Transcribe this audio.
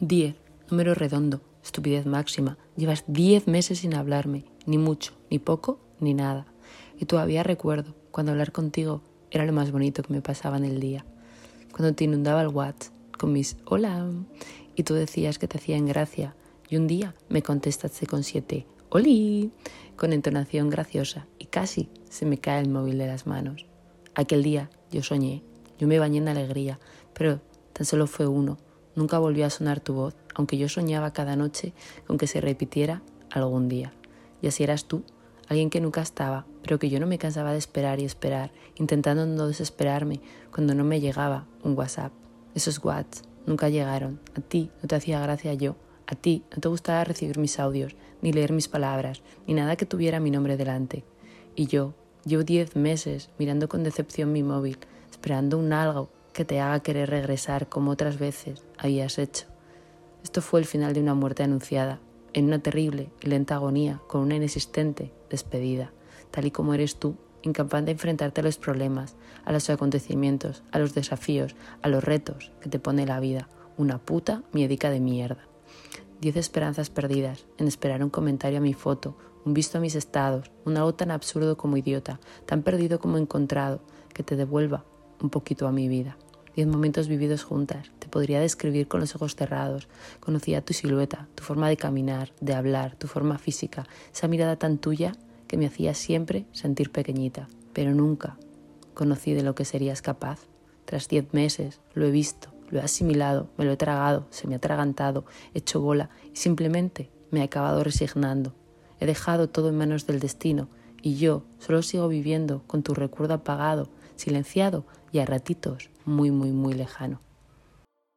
10. Número redondo. Estupidez máxima. Llevas 10 meses sin hablarme. Ni mucho, ni poco, ni nada. Y todavía recuerdo cuando hablar contigo era lo más bonito que me pasaba en el día. Cuando te inundaba el WhatsApp con mis hola y tú decías que te hacían gracia y un día me contestaste con siete oli con entonación graciosa y casi se me cae el móvil de las manos. Aquel día yo soñé, yo me bañé en alegría, pero tan solo fue uno Nunca volvió a sonar tu voz, aunque yo soñaba cada noche con que se repitiera algún día. Y así eras tú, alguien que nunca estaba, pero que yo no me cansaba de esperar y esperar, intentando no desesperarme cuando no me llegaba un WhatsApp. Esos WhatsApp nunca llegaron. A ti no te hacía gracia yo. A ti no te gustaba recibir mis audios, ni leer mis palabras, ni nada que tuviera mi nombre delante. Y yo, llevo diez meses mirando con decepción mi móvil, esperando un algo que te haga querer regresar como otras veces habías hecho. Esto fue el final de una muerte anunciada, en una terrible y lenta agonía, con una inexistente despedida, tal y como eres tú, incapaz de enfrentarte a los problemas, a los acontecimientos, a los desafíos, a los retos que te pone la vida, una puta miedica de mierda. Diez esperanzas perdidas en esperar un comentario a mi foto, un visto a mis estados, un algo tan absurdo como idiota, tan perdido como encontrado, que te devuelva un poquito a mi vida. Diez momentos vividos juntas. Te podría describir con los ojos cerrados. Conocía tu silueta, tu forma de caminar, de hablar, tu forma física, esa mirada tan tuya que me hacía siempre sentir pequeñita. Pero nunca conocí de lo que serías capaz. Tras diez meses lo he visto, lo he asimilado, me lo he tragado, se me ha atragantado, he hecho bola y simplemente me he acabado resignando. He dejado todo en manos del destino y yo solo sigo viviendo con tu recuerdo apagado, silenciado y a ratitos muy, muy, muy lejano.